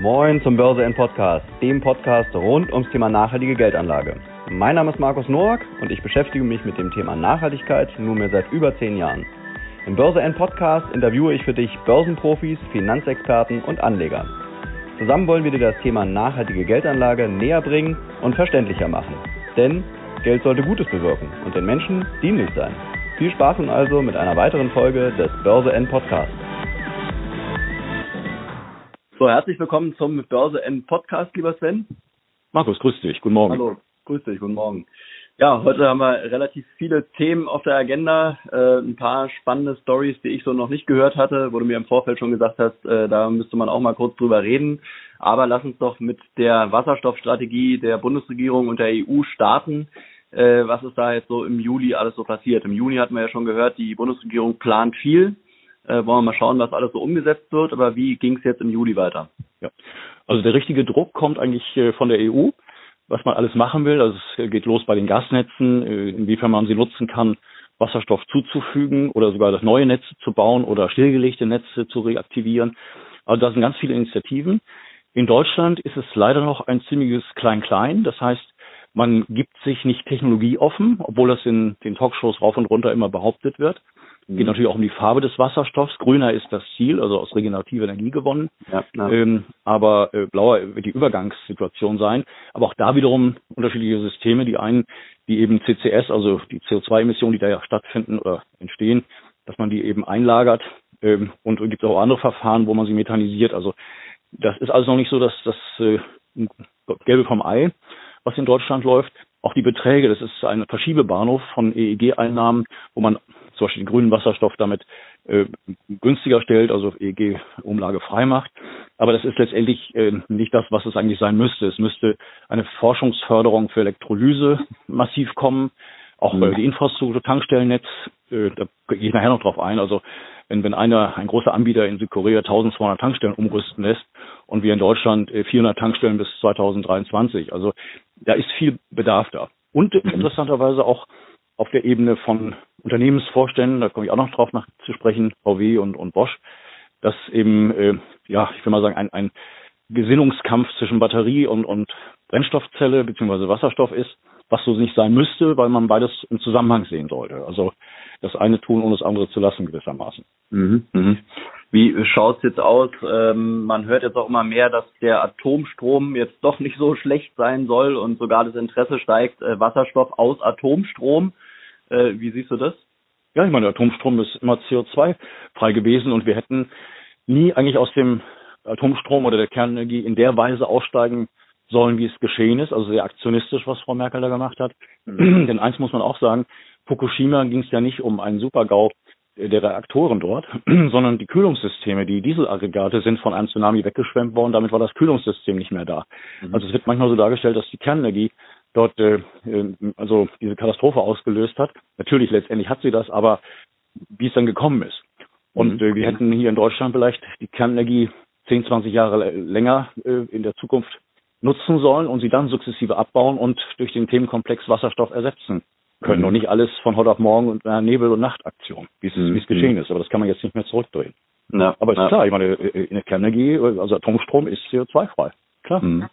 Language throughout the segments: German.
Moin zum Börse N Podcast, dem Podcast rund ums Thema nachhaltige Geldanlage. Mein Name ist Markus Noack und ich beschäftige mich mit dem Thema Nachhaltigkeit nunmehr seit über zehn Jahren. Im Börse N Podcast interviewe ich für dich Börsenprofis, Finanzexperten und Anleger. Zusammen wollen wir dir das Thema nachhaltige Geldanlage näher bringen und verständlicher machen. Denn Geld sollte Gutes bewirken und den Menschen dienlich sein. Viel Spaß nun also mit einer weiteren Folge des Börse N Podcasts. So, herzlich willkommen zum Börse N Podcast, lieber Sven. Markus, grüß dich. Guten Morgen. Hallo, grüß dich. Guten Morgen. Ja, heute haben wir relativ viele Themen auf der Agenda. Äh, ein paar spannende Stories, die ich so noch nicht gehört hatte, wo du mir im Vorfeld schon gesagt hast, äh, da müsste man auch mal kurz drüber reden. Aber lass uns doch mit der Wasserstoffstrategie der Bundesregierung und der EU starten. Äh, was ist da jetzt so im Juli alles so passiert? Im Juni hatten wir ja schon gehört, die Bundesregierung plant viel äh, wollen wir mal schauen, was alles so umgesetzt wird. Aber wie ging es jetzt im Juli weiter? Ja. Also der richtige Druck kommt eigentlich äh, von der EU, was man alles machen will. Also es geht los bei den Gasnetzen, äh, inwiefern man sie nutzen kann, Wasserstoff zuzufügen oder sogar das neue Netze zu bauen oder stillgelegte Netze zu reaktivieren. Also da sind ganz viele Initiativen. In Deutschland ist es leider noch ein ziemliches Klein-Klein. Das heißt, man gibt sich nicht technologieoffen, obwohl das in den Talkshows rauf und runter immer behauptet wird. Geht mhm. natürlich auch um die Farbe des Wasserstoffs. Grüner ist das Ziel, also aus regenerativer Energie gewonnen. Ja, ja. Ähm, aber äh, blauer wird die Übergangssituation sein. Aber auch da wiederum unterschiedliche Systeme. Die einen, die eben CCS, also die CO2-Emissionen, die da ja stattfinden oder entstehen, dass man die eben einlagert. Ähm, und es gibt auch andere Verfahren, wo man sie methanisiert. Also das ist also noch nicht so, dass das äh, Gelbe vom Ei, was in Deutschland läuft. Auch die Beträge, das ist ein Verschiebebahnhof von EEG-Einnahmen, wo man zum Beispiel den grünen Wasserstoff damit äh, günstiger stellt, also EEG-Umlage frei macht. Aber das ist letztendlich äh, nicht das, was es eigentlich sein müsste. Es müsste eine Forschungsförderung für Elektrolyse massiv kommen, auch mhm. äh, die Infrastruktur, Tankstellennetz, äh, da gehe ich nachher noch drauf ein. Also wenn, wenn einer, ein großer Anbieter in Südkorea 1200 Tankstellen umrüsten lässt und wir in Deutschland 400 äh, Tankstellen bis 2023. Also da ist viel Bedarf da. Und mhm. interessanterweise auch auf der Ebene von Unternehmensvorständen, da komme ich auch noch drauf nach zu sprechen, VW und, und Bosch, dass eben, äh, ja, ich will mal sagen, ein, ein Gesinnungskampf zwischen Batterie und, und Brennstoffzelle beziehungsweise Wasserstoff ist, was so nicht sein müsste, weil man beides im Zusammenhang sehen sollte. Also das eine tun, um das andere zu lassen gewissermaßen. Mhm, mhm. Wie schaut's jetzt aus? Ähm, man hört jetzt auch immer mehr, dass der Atomstrom jetzt doch nicht so schlecht sein soll und sogar das Interesse steigt, äh, Wasserstoff aus Atomstrom äh, wie siehst du das? Ja, ich meine, der Atomstrom ist immer CO2-frei gewesen und wir hätten nie eigentlich aus dem Atomstrom oder der Kernenergie in der Weise aussteigen sollen, wie es geschehen ist. Also sehr aktionistisch, was Frau Merkel da gemacht hat. Mhm. Denn eins muss man auch sagen, Fukushima ging es ja nicht um einen Supergau der Reaktoren dort, sondern die Kühlungssysteme, die Dieselaggregate sind von einem Tsunami weggeschwemmt worden, damit war das Kühlungssystem nicht mehr da. Mhm. Also es wird manchmal so dargestellt, dass die Kernenergie dort äh, äh, also diese Katastrophe ausgelöst hat. Natürlich letztendlich hat sie das, aber wie es dann gekommen ist. Und mhm. äh, wir hätten hier in Deutschland vielleicht die Kernenergie 10, 20 Jahre länger äh, in der Zukunft nutzen sollen und sie dann sukzessive abbauen und durch den Themenkomplex Wasserstoff ersetzen können mhm. und nicht alles von heute auf morgen und einer Nebel- und Nachtaktion, wie es, mhm. geschehen ist. Aber das kann man jetzt nicht mehr zurückdrehen. Ja, Aber ist ja. klar, ich meine, äh, in der Kernenergie, also Atomstrom ist CO2-frei. Klar. Mhm.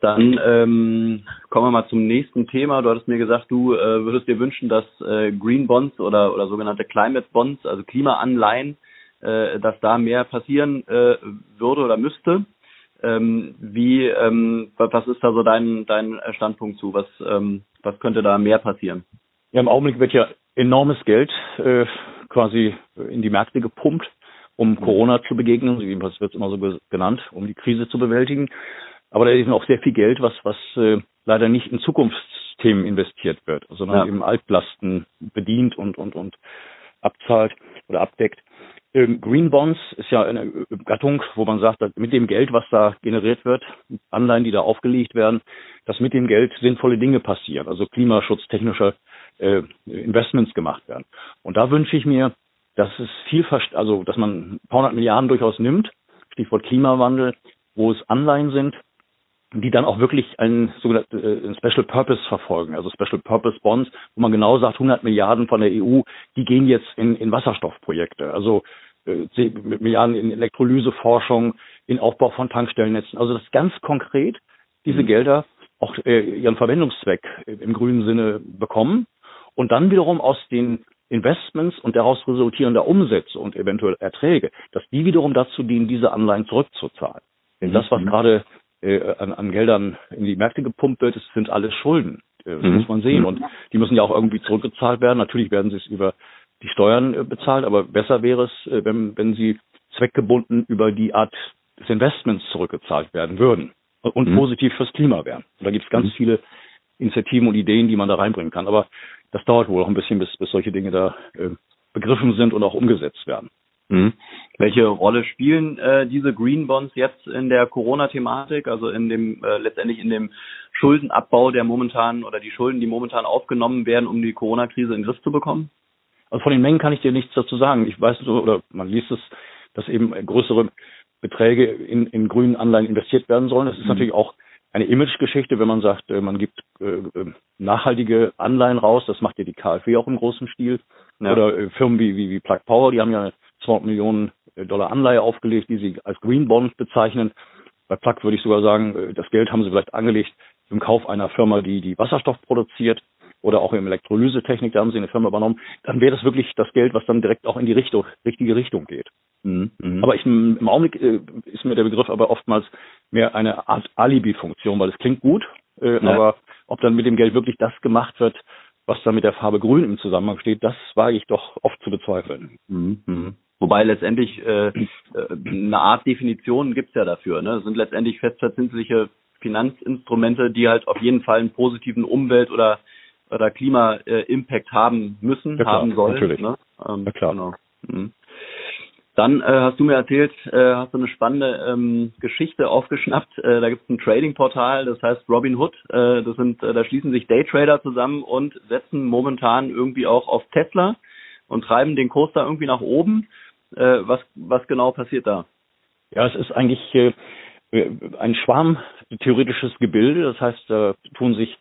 Dann ähm, kommen wir mal zum nächsten Thema. Du hattest mir gesagt, du äh, würdest dir wünschen, dass äh, Green Bonds oder, oder sogenannte Climate Bonds, also Klimaanleihen, äh, dass da mehr passieren äh, würde oder müsste. Ähm, wie, ähm, was ist da so dein, dein Standpunkt zu? Was, ähm, was könnte da mehr passieren? Ja, im Augenblick wird ja enormes Geld äh, quasi in die Märkte gepumpt, um mhm. Corona zu begegnen, jedenfalls wird es immer so genannt, um die Krise zu bewältigen. Aber da ist auch sehr viel Geld, was, was äh, leider nicht in Zukunftsthemen investiert wird, sondern ja. eben Altlasten bedient und, und, und abzahlt oder abdeckt. Ähm, Green Bonds ist ja eine Gattung, wo man sagt, dass mit dem Geld, was da generiert wird, Anleihen, die da aufgelegt werden, dass mit dem Geld sinnvolle Dinge passieren, also klimaschutztechnische äh, Investments gemacht werden. Und da wünsche ich mir, dass es viel, also dass man ein paar hundert Milliarden durchaus nimmt, Stichwort Klimawandel, wo es Anleihen sind, die dann auch wirklich einen sogenannten äh, Special Purpose verfolgen, also Special Purpose Bonds, wo man genau sagt, 100 Milliarden von der EU, die gehen jetzt in, in Wasserstoffprojekte. Also äh, Milliarden in Elektrolyseforschung, in Aufbau von Tankstellennetzen. Also das ganz konkret diese mhm. Gelder auch äh, ihren Verwendungszweck im grünen Sinne bekommen und dann wiederum aus den Investments und daraus resultierender Umsätze und eventuell Erträge, dass die wiederum dazu dienen, diese Anleihen zurückzuzahlen. Denn das, was mhm. gerade an, an Geldern in die Märkte gepumpt wird, das sind alles Schulden. Äh, das mhm. muss man sehen. Und die müssen ja auch irgendwie zurückgezahlt werden. Natürlich werden sie es über die Steuern äh, bezahlt, aber besser wäre es, äh, wenn, wenn sie zweckgebunden über die Art des Investments zurückgezahlt werden würden und mhm. positiv fürs Klima wären. Und da gibt es ganz mhm. viele Initiativen und Ideen, die man da reinbringen kann. Aber das dauert wohl auch ein bisschen, bis, bis solche Dinge da äh, begriffen sind und auch umgesetzt werden. Mhm. Welche Rolle spielen äh, diese Green Bonds jetzt in der Corona-Thematik, also in dem äh, letztendlich in dem Schuldenabbau, der momentan oder die Schulden, die momentan aufgenommen werden, um die Corona-Krise in den Griff zu bekommen? Also von den Mengen kann ich dir nichts dazu sagen. Ich weiß so, oder man liest es, dass eben größere Beträge in, in grünen Anleihen investiert werden sollen. Das ist mhm. natürlich auch eine Imagegeschichte, wenn man sagt, äh, man gibt äh, äh, nachhaltige Anleihen raus. Das macht ja die KfW auch im großen Stil. Ja. Oder äh, Firmen wie, wie, wie Plug Power, die haben ja 200 Millionen äh, Dollar Anleihe aufgelegt, die sie als Green Bond bezeichnen. Bei Plug würde ich sogar sagen, äh, das Geld haben sie vielleicht angelegt im Kauf einer Firma, die die Wasserstoff produziert oder auch im Elektrolysetechnik, da haben sie eine Firma übernommen. Dann wäre das wirklich das Geld, was dann direkt auch in die Richtung, richtige Richtung geht. Mhm. mhm. Aber ich, im Augenblick äh, ist mir der Begriff aber oftmals mehr eine Art Alibi-Funktion, weil es klingt gut, ja. aber ob dann mit dem Geld wirklich das gemacht wird, was dann mit der Farbe Grün im Zusammenhang steht, das wage ich doch oft zu bezweifeln. Mhm. Wobei letztendlich äh, äh eine Art Definition gibt's ja dafür. Ne? Das sind letztendlich festverzinsliche Finanzinstrumente, die halt auf jeden Fall einen positiven Umwelt- oder oder Klima-Impact haben müssen, ja, haben sollen. Natürlich. Ne? Ähm, ja, klar. Genau. Mhm. Dann äh, hast du mir erzählt, äh, hast du eine spannende ähm, Geschichte aufgeschnappt. Äh, da gibt es ein Trading-Portal, das heißt Robinhood. Äh, das sind, äh, da schließen sich Daytrader zusammen und setzen momentan irgendwie auch auf Tesla und treiben den Kurs da irgendwie nach oben. Äh, was, was genau passiert da? Ja, es ist eigentlich äh, ein Schwarm-theoretisches Gebilde. Das heißt, da tun sich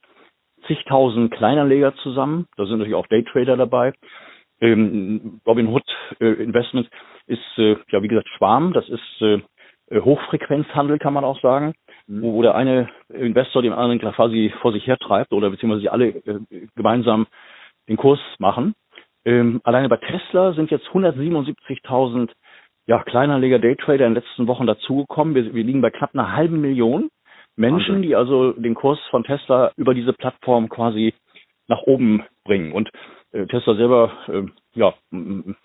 zigtausend Kleinanleger zusammen. Da sind natürlich auch Daytrader dabei. Ähm, Robinhood äh, Investments ist, äh, ja, wie gesagt, Schwarm. Das ist äh, Hochfrequenzhandel, kann man auch sagen, mhm. wo, wo der eine Investor dem anderen quasi vor sich hertreibt oder beziehungsweise sie alle äh, gemeinsam den Kurs machen. Ähm, alleine bei Tesla sind jetzt 177.000 ja, Kleinanleger, Daytrader in den letzten Wochen dazugekommen. Wir, wir liegen bei knapp einer halben Million. Menschen, die also den Kurs von Tesla über diese Plattform quasi nach oben bringen. Und äh, Tesla selber äh, ja,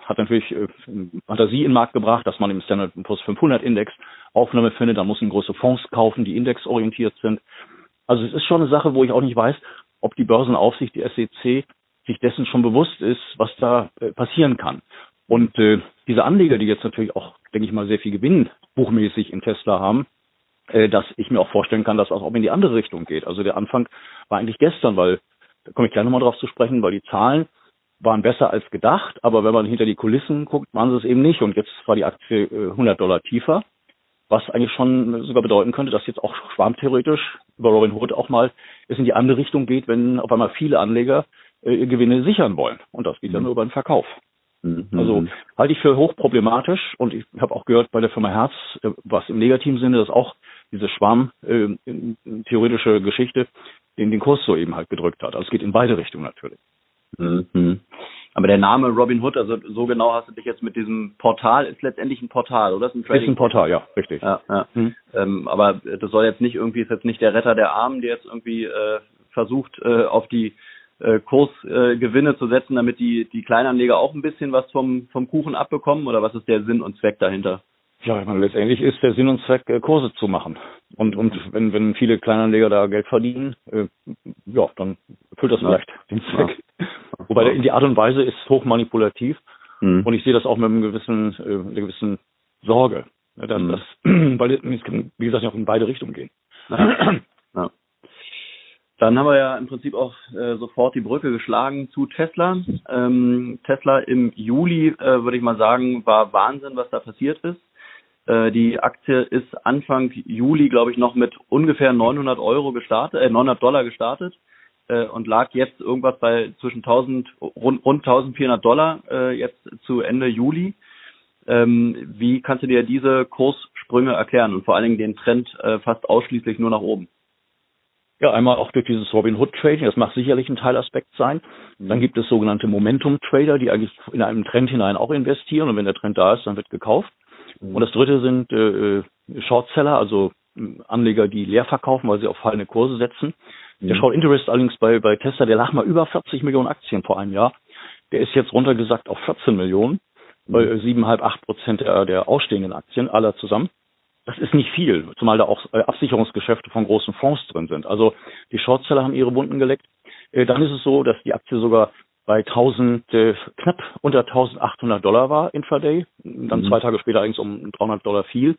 hat natürlich äh, Fantasie in den Markt gebracht, dass man im Standard Poor's 500 Index Aufnahme findet. Da muss man große Fonds kaufen, die indexorientiert sind. Also es ist schon eine Sache, wo ich auch nicht weiß, ob die Börsenaufsicht, die SEC, sich dessen schon bewusst ist, was da äh, passieren kann. Und äh, diese Anleger, die jetzt natürlich auch, denke ich mal, sehr viel Gewinn buchmäßig in Tesla haben, äh, dass ich mir auch vorstellen kann, dass das auch in die andere Richtung geht. Also der Anfang war eigentlich gestern, weil, da komme ich gleich nochmal drauf zu sprechen, weil die Zahlen waren besser als gedacht, aber wenn man hinter die Kulissen guckt, waren sie es eben nicht. Und jetzt war die Aktie 100 äh, Dollar tiefer, was eigentlich schon sogar bedeuten könnte, dass jetzt auch schwarmtheoretisch über Robin Hood auch mal es in die andere Richtung geht, wenn auf einmal viele Anleger äh, Gewinne sichern wollen. Und das geht mhm. dann nur über den Verkauf. Mhm. Also halte ich für hochproblematisch und ich habe auch gehört bei der Firma Herz, äh, was im negativen Sinne, dass auch diese Schwarm-theoretische äh, Geschichte den, den Kurs so eben halt gedrückt hat. Also es geht in beide Richtungen natürlich. Mhm. Aber der Name Robin Hood, also so genau hast du dich jetzt mit diesem Portal, ist letztendlich ein Portal, oder? Ist ein, ist ein Portal, ja, richtig. Ja, ja. Mhm. Ähm, aber das soll jetzt nicht irgendwie, ist jetzt nicht der Retter der Armen, der jetzt irgendwie äh, versucht, äh, auf die äh, Kursgewinne äh, zu setzen, damit die, die Kleinanleger auch ein bisschen was vom, vom Kuchen abbekommen? Oder was ist der Sinn und Zweck dahinter? Ja, ich meine, letztendlich ist der Sinn und Zweck, äh, Kurse zu machen. Und, und wenn, wenn viele Kleinanleger da Geld verdienen, äh, ja, dann erfüllt das vielleicht ja. den Zweck. Ja. Wobei der, die Art und Weise ist hochmanipulativ. Mhm. Und ich sehe das auch mit einem gewissen, äh, einer gewissen Sorge. Ja, dass, mhm. das, weil es kann, wie gesagt, auch in beide Richtungen gehen. Ja. Dann haben wir ja im Prinzip auch äh, sofort die Brücke geschlagen zu Tesla. Ähm, Tesla im Juli, äh, würde ich mal sagen, war Wahnsinn, was da passiert ist. Äh, die Aktie ist Anfang Juli, glaube ich, noch mit ungefähr 900 Euro gestartet, äh, 900 Dollar gestartet äh, und lag jetzt irgendwas bei zwischen 1000 rund, rund 1400 Dollar äh, jetzt zu Ende Juli. Ähm, wie kannst du dir diese Kurssprünge erklären und vor allen Dingen den Trend fast ausschließlich nur nach oben? Ja, einmal auch durch dieses Robin Hood Trading, das mag sicherlich ein Teilaspekt sein. Dann gibt es sogenannte Momentum Trader, die eigentlich in einen Trend hinein auch investieren und wenn der Trend da ist, dann wird gekauft. Und das dritte sind äh, äh Shortseller, also äh, Anleger, die leer verkaufen, weil sie auf fallende Kurse setzen. Der Short Interest allerdings bei, bei Tesla, der lag mal über 40 Millionen Aktien vor einem Jahr. Der ist jetzt runtergesagt auf 14 Millionen, bei 7,5, 8 Prozent der, der ausstehenden Aktien aller zusammen. Das ist nicht viel, zumal da auch äh, Absicherungsgeschäfte von großen Fonds drin sind. Also die Shortseller haben ihre Wunden geleckt. Äh, dann ist es so, dass die Aktie sogar bei 1000, äh, knapp unter 1800 Dollar war intraday, dann mhm. zwei Tage später allerdings um 300 Dollar fiel.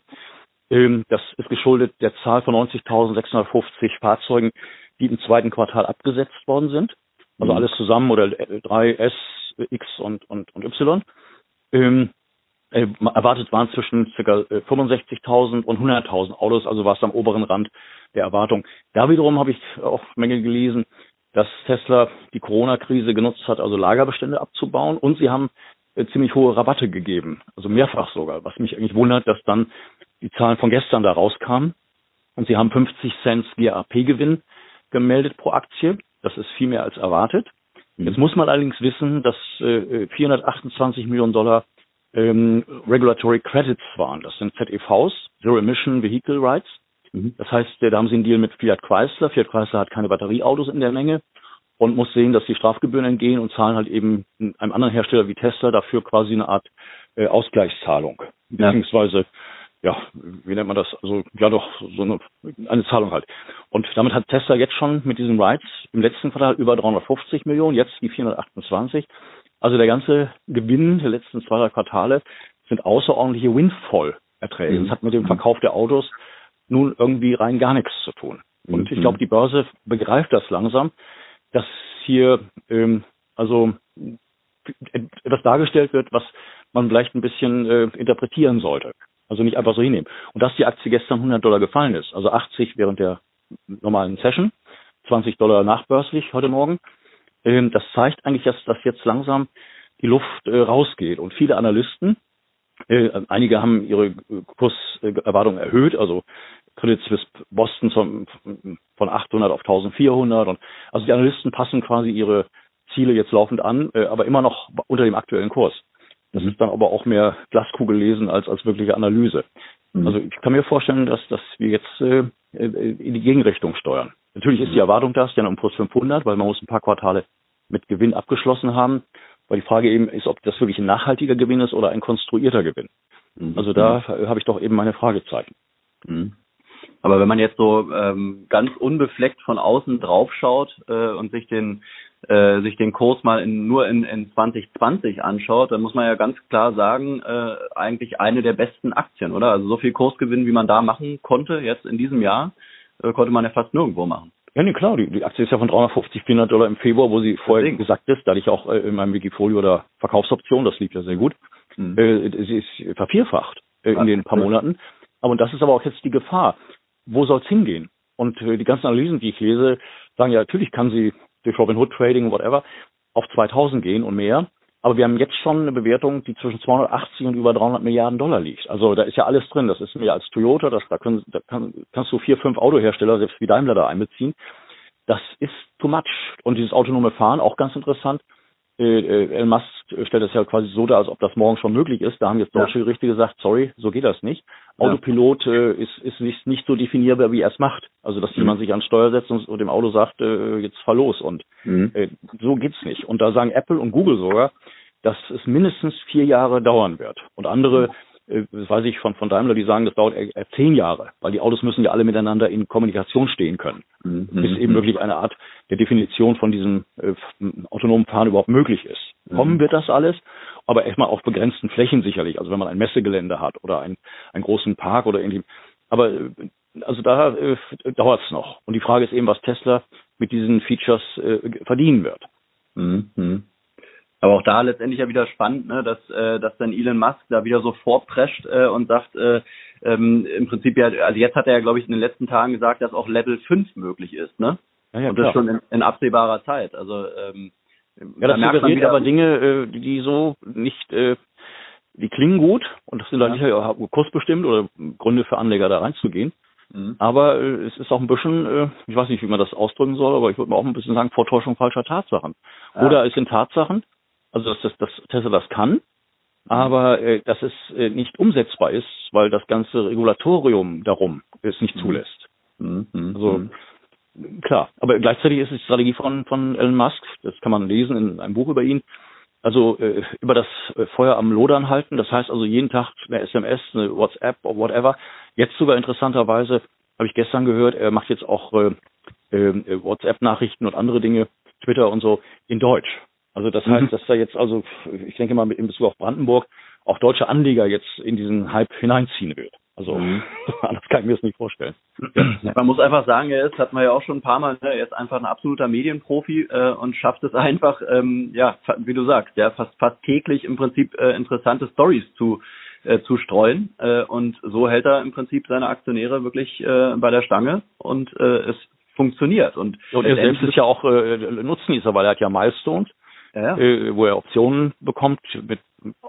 Ähm, das ist geschuldet der Zahl von 90.650 Fahrzeugen, die im zweiten Quartal abgesetzt worden sind. Also mhm. alles zusammen oder 3S, X und, und, und Y. Äh, erwartet waren zwischen ca. 65.000 und 100.000 Autos, also war es am oberen Rand der Erwartung. Da wiederum habe ich auch Menge gelesen, dass Tesla die Corona-Krise genutzt hat, also Lagerbestände abzubauen und sie haben äh, ziemlich hohe Rabatte gegeben, also mehrfach sogar, was mich eigentlich wundert, dass dann die Zahlen von gestern da rauskamen und sie haben 50 Cent GAP-Gewinn gemeldet pro Aktie. Das ist viel mehr als erwartet. Mhm. Jetzt muss man allerdings wissen, dass äh, 428 Millionen Dollar ähm, Regulatory Credits waren. Das sind ZEVs, Zero Emission Vehicle Rights. Mhm. Das heißt, da haben sie einen Deal mit Fiat Chrysler. Fiat Chrysler hat keine Batterieautos in der Menge und muss sehen, dass die Strafgebühren entgehen und zahlen halt eben einem anderen Hersteller wie Tesla dafür quasi eine Art äh, Ausgleichszahlung. Ja. Beziehungsweise ja, wie nennt man das? Also ja doch so eine, eine Zahlung halt. Und damit hat Tesla jetzt schon mit diesen Rights im letzten Quartal über 350 Millionen, jetzt die 428. Also der ganze Gewinn der letzten zwei drei Quartale sind außerordentliche Windfall-Erträge. Mhm. Das hat mit dem Verkauf der Autos nun irgendwie rein gar nichts zu tun. Und mhm. ich glaube, die Börse begreift das langsam, dass hier ähm, also etwas dargestellt wird, was man vielleicht ein bisschen äh, interpretieren sollte. Also nicht einfach so hinnehmen. Und dass die Aktie gestern 100 Dollar gefallen ist, also 80 während der normalen Session, 20 Dollar nachbörslich heute Morgen, ähm, das zeigt eigentlich, dass, dass jetzt langsam die Luft äh, rausgeht. Und viele Analysten, äh, einige haben ihre Kurserwartungen erhöht, also Credit Suisse Boston von, von 800 auf 1400. Und, also die Analysten passen quasi ihre Ziele jetzt laufend an, äh, aber immer noch unter dem aktuellen Kurs. Das ist dann aber auch mehr Glaskugel lesen als als wirkliche Analyse. Mhm. Also ich kann mir vorstellen, dass dass wir jetzt äh, in die Gegenrichtung steuern. Natürlich ist die Erwartung das, ja um plus 500, weil man muss ein paar Quartale mit Gewinn abgeschlossen haben. Weil die Frage eben ist, ob das wirklich ein nachhaltiger Gewinn ist oder ein konstruierter Gewinn. Mhm. Also da habe ich doch eben meine Fragezeichen. Mhm. Aber wenn man jetzt so ähm, ganz unbefleckt von außen draufschaut äh, und sich den äh, sich den Kurs mal in, nur in, in 2020 anschaut, dann muss man ja ganz klar sagen, äh, eigentlich eine der besten Aktien, oder? Also so viel Kursgewinn, wie man da machen konnte jetzt in diesem Jahr, äh, konnte man ja fast nirgendwo machen. Ja, nee, klar, die, die Aktie ist ja von 350, 400 Dollar im Februar, wo sie vorher Deswegen. gesagt ist, da hatte ich auch äh, in meinem Wikifolio oder Verkaufsoption, das lief ja sehr gut, mhm. äh, sie ist vervierfacht äh, in den paar Monaten. Aber und das ist aber auch jetzt die Gefahr. Wo soll es hingehen? Und äh, die ganzen Analysen, die ich lese, sagen ja, natürlich kann sie durch Robinhood Trading, whatever, auf 2000 gehen und mehr. Aber wir haben jetzt schon eine Bewertung, die zwischen 280 und über 300 Milliarden Dollar liegt. Also da ist ja alles drin. Das ist mehr als Toyota. Das, da, können, da kann, kannst du vier, fünf Autohersteller, selbst wie Daimler da einbeziehen. Das ist too much. Und dieses autonome Fahren, auch ganz interessant. Äh, äh, Elon Musk stellt das ja quasi so dar, als ob das morgen schon möglich ist. Da haben jetzt deutsche ja. Gerichte gesagt, sorry, so geht das nicht. Ja. Autopilot äh, ist, ist nicht, nicht so definierbar, wie er es macht. Also, dass mhm. jemand sich ans Steuer setzt und, und dem Auto sagt, äh, jetzt fahr los. Und mhm. äh, so geht's nicht. Und da sagen Apple und Google sogar, dass es mindestens vier Jahre dauern wird. Und andere das weiß ich von, von Daimler, die sagen, das dauert eher zehn Jahre, weil die Autos müssen ja alle miteinander in Kommunikation stehen können. Mhm. Bis eben wirklich eine Art der Definition von diesem äh, autonomen Fahren überhaupt möglich ist. Mhm. Kommen wird das alles, aber erstmal auf begrenzten Flächen sicherlich. Also wenn man ein Messegelände hat oder ein, einen großen Park oder irgendwie. Aber äh, also da äh, dauert es noch. Und die Frage ist eben, was Tesla mit diesen Features äh, verdienen wird. Mhm. Aber auch da letztendlich ja wieder spannend, ne, dass, äh, dass dann Elon Musk da wieder so vorprescht äh, und sagt, äh, ähm, im Prinzip ja, also jetzt hat er ja, glaube ich, in den letzten Tagen gesagt, dass auch Level 5 möglich ist, ne? Ja, ja, und das klar. schon in, in absehbarer Zeit. Also ähm, ja, das suggeriert aber Dinge, äh, die so nicht äh, die klingen gut und das sind dann ja. nicht kursbestimmt oder Gründe für Anleger da reinzugehen. Mhm. Aber äh, es ist auch ein bisschen, äh, ich weiß nicht, wie man das ausdrücken soll, aber ich würde mal auch ein bisschen sagen, Vortäuschung falscher Tatsachen. Ja. Oder es sind Tatsachen, also dass, dass, dass Tesla das kann, mhm. aber äh, dass es äh, nicht umsetzbar ist, weil das ganze Regulatorium darum es nicht mhm. zulässt. Mhm. Also klar, aber gleichzeitig ist es die Strategie von, von Elon Musk, das kann man lesen in einem Buch über ihn, also äh, über das äh, Feuer am Lodern halten. Das heißt also jeden Tag eine SMS, eine WhatsApp oder whatever. Jetzt sogar interessanterweise habe ich gestern gehört, er macht jetzt auch äh, äh, WhatsApp-Nachrichten und andere Dinge, Twitter und so in Deutsch. Also das heißt, mhm. dass da jetzt also, ich denke mal in Bezug auf Brandenburg, auch deutsche Anleger jetzt in diesen Hype hineinziehen wird. Also mhm. anders kann ich mir das nicht vorstellen. Man muss einfach sagen, er ist, hat man ja auch schon ein paar Mal, ne, er ist einfach ein absoluter Medienprofi äh, und schafft es einfach, ähm, ja, wie du sagst, ja, fast fast täglich im Prinzip äh, interessante Stories zu äh, zu streuen äh, und so hält er im Prinzip seine Aktionäre wirklich äh, bei der Stange und äh, es funktioniert und, und er selbst ist ja auch äh, Nutznießer, weil er hat ja Milestones, ja. Äh, wo er Optionen bekommt mit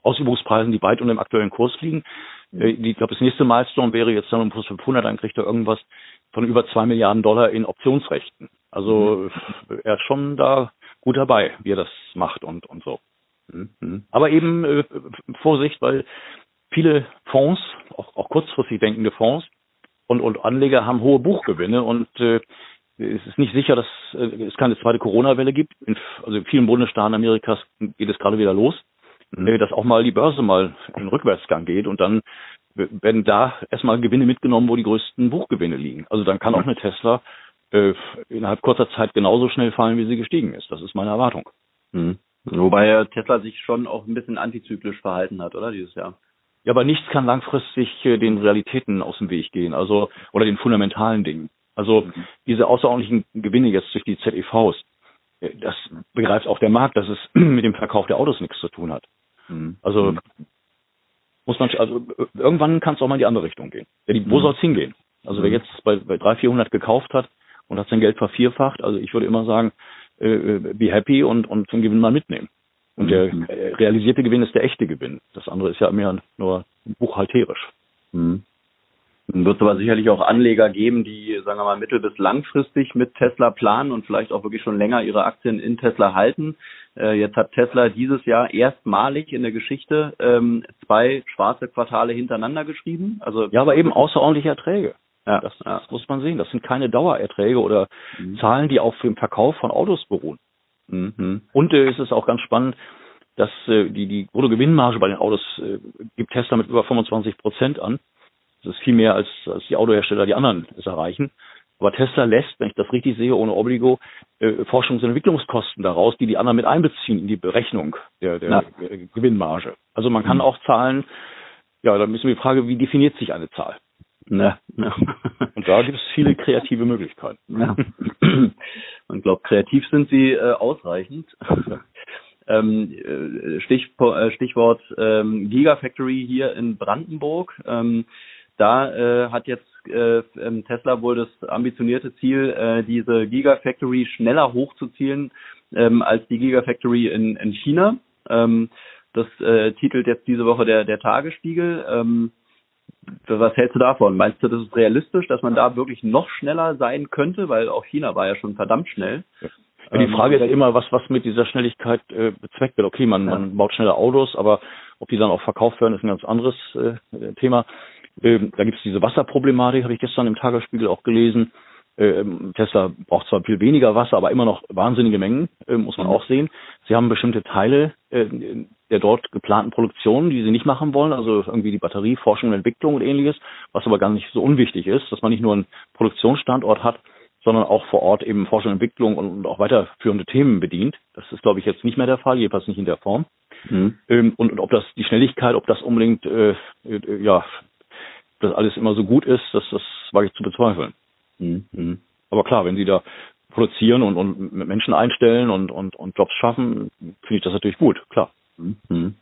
Ausübungspreisen, die weit unter dem aktuellen Kurs liegen. Äh, ich glaube, das nächste Milestone wäre jetzt dann um plus 500, dann kriegt er irgendwas von über zwei Milliarden Dollar in Optionsrechten. Also mhm. er ist schon da gut dabei, wie er das macht und, und so. Mhm. Aber eben äh, Vorsicht, weil viele Fonds, auch, auch kurzfristig denkende Fonds und, und Anleger haben hohe Buchgewinne und äh, es ist nicht sicher, dass äh, es keine zweite Corona-Welle gibt. In, also in vielen Bundesstaaten Amerikas geht es gerade wieder los. Mhm. dass auch mal die Börse mal in Rückwärtsgang geht und dann werden da erstmal Gewinne mitgenommen, wo die größten Buchgewinne liegen. Also dann kann auch eine Tesla äh, innerhalb kurzer Zeit genauso schnell fallen, wie sie gestiegen ist. Das ist meine Erwartung. Mhm. Wobei Tesla sich schon auch ein bisschen antizyklisch verhalten hat, oder dieses Jahr? Ja, aber nichts kann langfristig äh, den Realitäten aus dem Weg gehen, also oder den fundamentalen Dingen. Also mhm. diese außerordentlichen Gewinne jetzt durch die ZEVs, äh, das begreift auch der Markt, dass es mit dem Verkauf der Autos nichts zu tun hat. Mhm. Also mhm. muss man, also irgendwann kann es auch mal in die andere Richtung gehen. Wo soll es hingehen? Also wer jetzt bei, bei 300, 400 gekauft hat und hat sein Geld vervierfacht, also ich würde immer sagen, äh, äh be happy und, und den Gewinn mal mitnehmen. Und der realisierte Gewinn ist der echte Gewinn. Das andere ist ja mehr nur buchhalterisch. Mhm. Wird es aber sicherlich auch Anleger geben, die, sagen wir mal, mittel- bis langfristig mit Tesla planen und vielleicht auch wirklich schon länger ihre Aktien in Tesla halten. Äh, jetzt hat Tesla dieses Jahr erstmalig in der Geschichte ähm, zwei schwarze Quartale hintereinander geschrieben. Also ja, aber eben außerordentliche Erträge. Ja, das, ja. das muss man sehen. Das sind keine Dauererträge oder mhm. Zahlen, die auf dem Verkauf von Autos beruhen. Mhm. Und äh, es ist auch ganz spannend, dass äh, die, die Bruttogewinnmarge bei den Autos äh, gibt Tesla mit über 25 Prozent an. Das ist viel mehr als, als die Autohersteller, die anderen es erreichen. Aber Tesla lässt, wenn ich das richtig sehe, ohne Obligo, äh, Forschungs- und Entwicklungskosten daraus, die die anderen mit einbeziehen in die Berechnung der, der, der Gewinnmarge. Also man kann mhm. auch Zahlen, ja, da müssen wir die Frage, wie definiert sich eine Zahl? Ja, ja. Und da gibt es viele kreative Möglichkeiten. Ja. Man glaubt, kreativ sind sie äh, ausreichend. ähm, äh, Stichwort, äh, Stichwort ähm, Gigafactory hier in Brandenburg. Ähm, da äh, hat jetzt äh, ähm, Tesla wohl das ambitionierte Ziel, äh, diese Gigafactory schneller hochzuzielen ähm, als die Gigafactory in, in China. Ähm, das äh, titelt jetzt diese Woche der, der Tagesspiegel. Ähm, was hältst du davon? Meinst du, das ist realistisch, dass man da wirklich noch schneller sein könnte? Weil auch China war ja schon verdammt schnell. Ja, die Frage ist immer, was, was mit dieser Schnelligkeit äh, bezweckt wird. Okay, man, ja. man baut schnelle Autos, aber ob die dann auch verkauft werden, ist ein ganz anderes äh, Thema. Ähm, da gibt es diese Wasserproblematik, habe ich gestern im Tagesspiegel auch gelesen. Ähm, Tesla braucht zwar viel weniger Wasser, aber immer noch wahnsinnige Mengen, äh, muss man mhm. auch sehen. Sie haben bestimmte Teile äh, der dort geplanten Produktion, die sie nicht machen wollen, also irgendwie die Batterieforschung und Entwicklung und ähnliches, was aber gar nicht so unwichtig ist, dass man nicht nur einen Produktionsstandort hat, sondern auch vor Ort eben Forschung und Entwicklung und, auch weiterführende Themen bedient. Das ist, glaube ich, jetzt nicht mehr der Fall, jedenfalls nicht in der Form. Mhm. Ähm, und, und ob das die Schnelligkeit, ob das unbedingt äh, äh, ja das alles immer so gut ist, das, das wage ich zu bezweifeln. Mhm. Aber klar, wenn Sie da produzieren und, und Menschen einstellen und, und, und Jobs schaffen, finde ich das natürlich gut, klar. Mhm.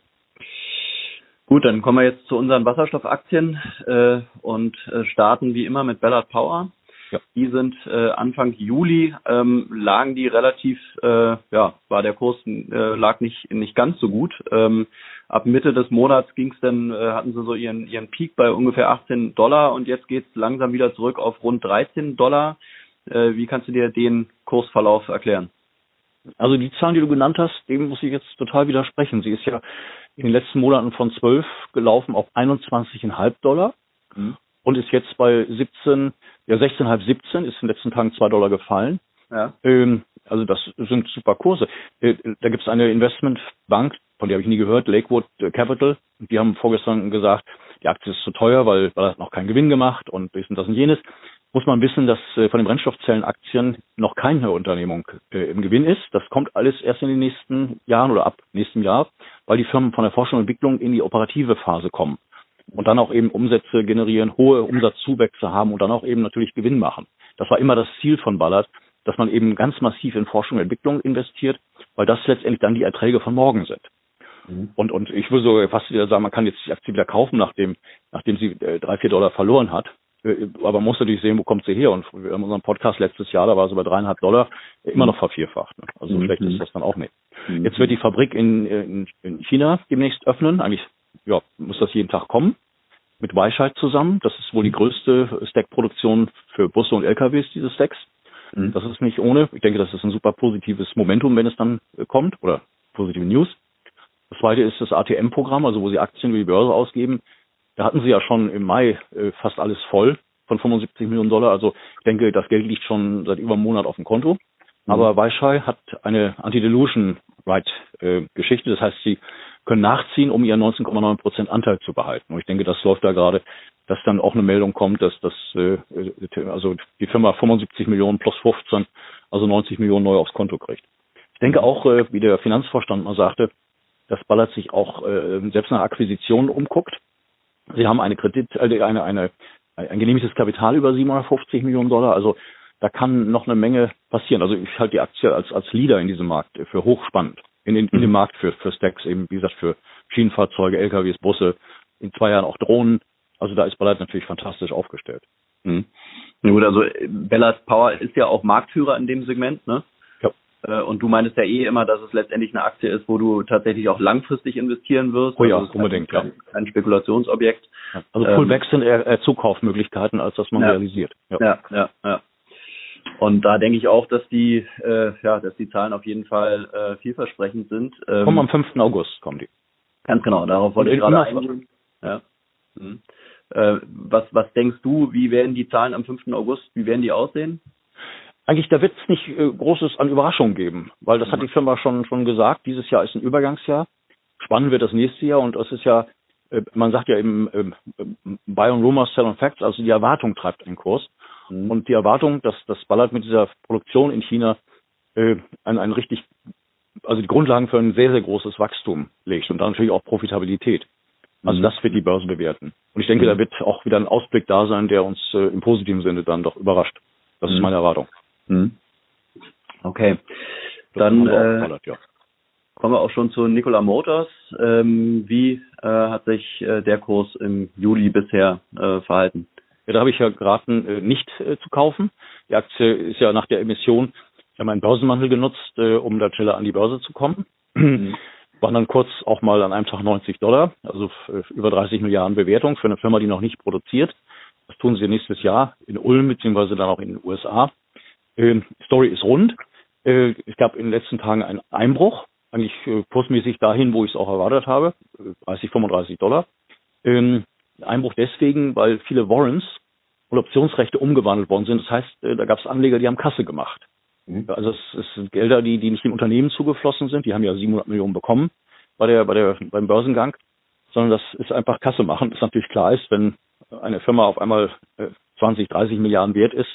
Gut, dann kommen wir jetzt zu unseren Wasserstoffaktien äh, und äh, starten wie immer mit Ballard Power. Ja. Die sind äh, Anfang Juli ähm, lagen die relativ, äh, ja, war der Kurs äh, lag nicht nicht ganz so gut. Ähm, ab Mitte des Monats ging es dann, äh, hatten sie so ihren, ihren Peak bei ungefähr 18 Dollar und jetzt geht es langsam wieder zurück auf rund 13 Dollar. Äh, wie kannst du dir den Kursverlauf erklären? Also die Zahlen, die du genannt hast, dem muss ich jetzt total widersprechen. Sie ist ja in den letzten Monaten von 12 gelaufen auf 21,5 Dollar mhm. und ist jetzt bei 17, ja 16,5, 17, ist in den letzten Tagen 2 Dollar gefallen. Ja. Ähm, also das sind super Kurse. Äh, da gibt es eine Investmentbank, von der habe ich nie gehört, Lakewood Capital. Die haben vorgestern gesagt, die Aktie ist zu teuer, weil, weil hat noch keinen Gewinn gemacht und dies und das und jenes. Muss man wissen, dass äh, von den Brennstoffzellenaktien noch keine Unternehmung äh, im Gewinn ist. Das kommt alles erst in den nächsten Jahren oder ab nächstem Jahr, weil die Firmen von der Forschung und Entwicklung in die operative Phase kommen und dann auch eben Umsätze generieren, hohe Umsatzzuwächse haben und dann auch eben natürlich Gewinn machen. Das war immer das Ziel von Ballard, dass man eben ganz massiv in Forschung und Entwicklung investiert, weil das letztendlich dann die Erträge von morgen sind. Mhm. Und, und ich würde so fast wieder sagen, man kann jetzt die Aktie wieder kaufen, nachdem, nachdem sie äh, drei, vier Dollar verloren hat. Äh, aber man muss natürlich sehen, wo kommt sie her? Und wir haben unseren Podcast letztes Jahr, da war sie bei dreieinhalb Dollar, immer noch vervierfacht. Ne? Also mhm. schlecht ist das dann auch nicht. Mhm. Jetzt wird die Fabrik in, in, in China demnächst öffnen. Eigentlich ja, muss das jeden Tag kommen. Mit Weisheit zusammen. Das ist wohl die größte Stack-Produktion für Busse und LKWs, diese Stacks. Mhm. Das ist nicht ohne. Ich denke, das ist ein super positives Momentum, wenn es dann äh, kommt oder positive News. Das zweite ist das ATM-Programm, also wo Sie Aktien über die Börse ausgeben. Da hatten Sie ja schon im Mai äh, fast alles voll von 75 Millionen Dollar. Also ich denke, das Geld liegt schon seit über einem Monat auf dem Konto. Mhm. Aber Weishai hat eine Anti-Dilution Right äh. Das heißt, sie können nachziehen, um ihren 19,9 Prozent Anteil zu behalten. Und ich denke, das läuft da gerade dass dann auch eine Meldung kommt, dass das äh, also die Firma 75 Millionen plus 15, also 90 Millionen neu aufs Konto kriegt. Ich denke auch, äh, wie der Finanzvorstand mal sagte, dass Ballard sich auch äh, selbst nach Akquisitionen umguckt. Sie haben eine Kredit, äh, eine, eine, ein genehmigtes Kapital über 750 Millionen Dollar. Also da kann noch eine Menge passieren. Also ich halte die Aktie als, als Leader in diesem Markt für hochspannend. In, den, in dem Markt für, für Stacks eben, wie gesagt, für Schienenfahrzeuge, LKWs, Busse, in zwei Jahren auch Drohnen. Also da ist Ballard natürlich fantastisch aufgestellt. Mhm. Gut, also Ballard Power ist ja auch Marktführer in dem Segment, ne? Ja. Äh, und du meinst ja eh immer, dass es letztendlich eine Aktie ist, wo du tatsächlich auch langfristig investieren wirst. Oh ja, also unbedingt, kein, ja. Kein Spekulationsobjekt. Also Pullbacks ähm, sind eher, eher Zukaufmöglichkeiten, als dass man ja. realisiert. Ja. ja, ja, ja. Und da denke ich auch, dass die, äh, ja, dass die Zahlen auf jeden Fall äh, vielversprechend sind. Ähm, kommen am 5. August, kommen die. Ganz genau, darauf wollte ich gerade eingehen. Ja. Mhm. Äh, was, was denkst du, wie werden die Zahlen am 5. August, wie werden die aussehen? Eigentlich, da wird es nicht äh, Großes an Überraschungen geben, weil das hat die Firma schon, schon gesagt. Dieses Jahr ist ein Übergangsjahr. Spannend wird das nächste Jahr und es ist ja, äh, man sagt ja eben äh, Buy on Rumors, Sell on Facts, also die Erwartung treibt den Kurs. Mhm. Und die Erwartung, dass das Ballard mit dieser Produktion in China äh, ein, ein richtig, also die Grundlagen für ein sehr, sehr großes Wachstum legt und dann natürlich auch Profitabilität. Also mhm. das wird die Börse bewerten. Und ich denke, mhm. da wird auch wieder ein Ausblick da sein, der uns äh, im positiven Sinne dann doch überrascht. Das mhm. ist meine Erwartung. Mhm. Okay. Dann äh, kommen wir auch schon zu Nikola Motors. Ähm, wie äh, hat sich äh, der Kurs im Juli bisher äh, verhalten? Ja, da habe ich ja geraten, äh, nicht äh, zu kaufen. Die Aktie ist ja nach der Emission, ich habe meinen Börsenmantel genutzt, äh, um da schneller an die Börse zu kommen. Mhm waren dann kurz auch mal an einem Tag 90 Dollar, also über 30 Milliarden Bewertung für eine Firma, die noch nicht produziert. Das tun sie nächstes Jahr in Ulm beziehungsweise dann auch in den USA. Ähm, Story ist rund. Äh, es gab in den letzten Tagen einen Einbruch, eigentlich äh, kursmäßig dahin, wo ich es auch erwartet habe, 30, 35 Dollar. Ähm, Einbruch deswegen, weil viele Warrants und Optionsrechte umgewandelt worden sind. Das heißt, äh, da gab es Anleger, die haben Kasse gemacht. Mhm. Also es, sind Gelder, die, die nicht dem Unternehmen zugeflossen sind. Die haben ja 700 Millionen bekommen bei der, bei der, beim Börsengang, sondern das ist einfach Kasse machen. Das natürlich klar ist, wenn eine Firma auf einmal 20, äh, 30 Milliarden wert ist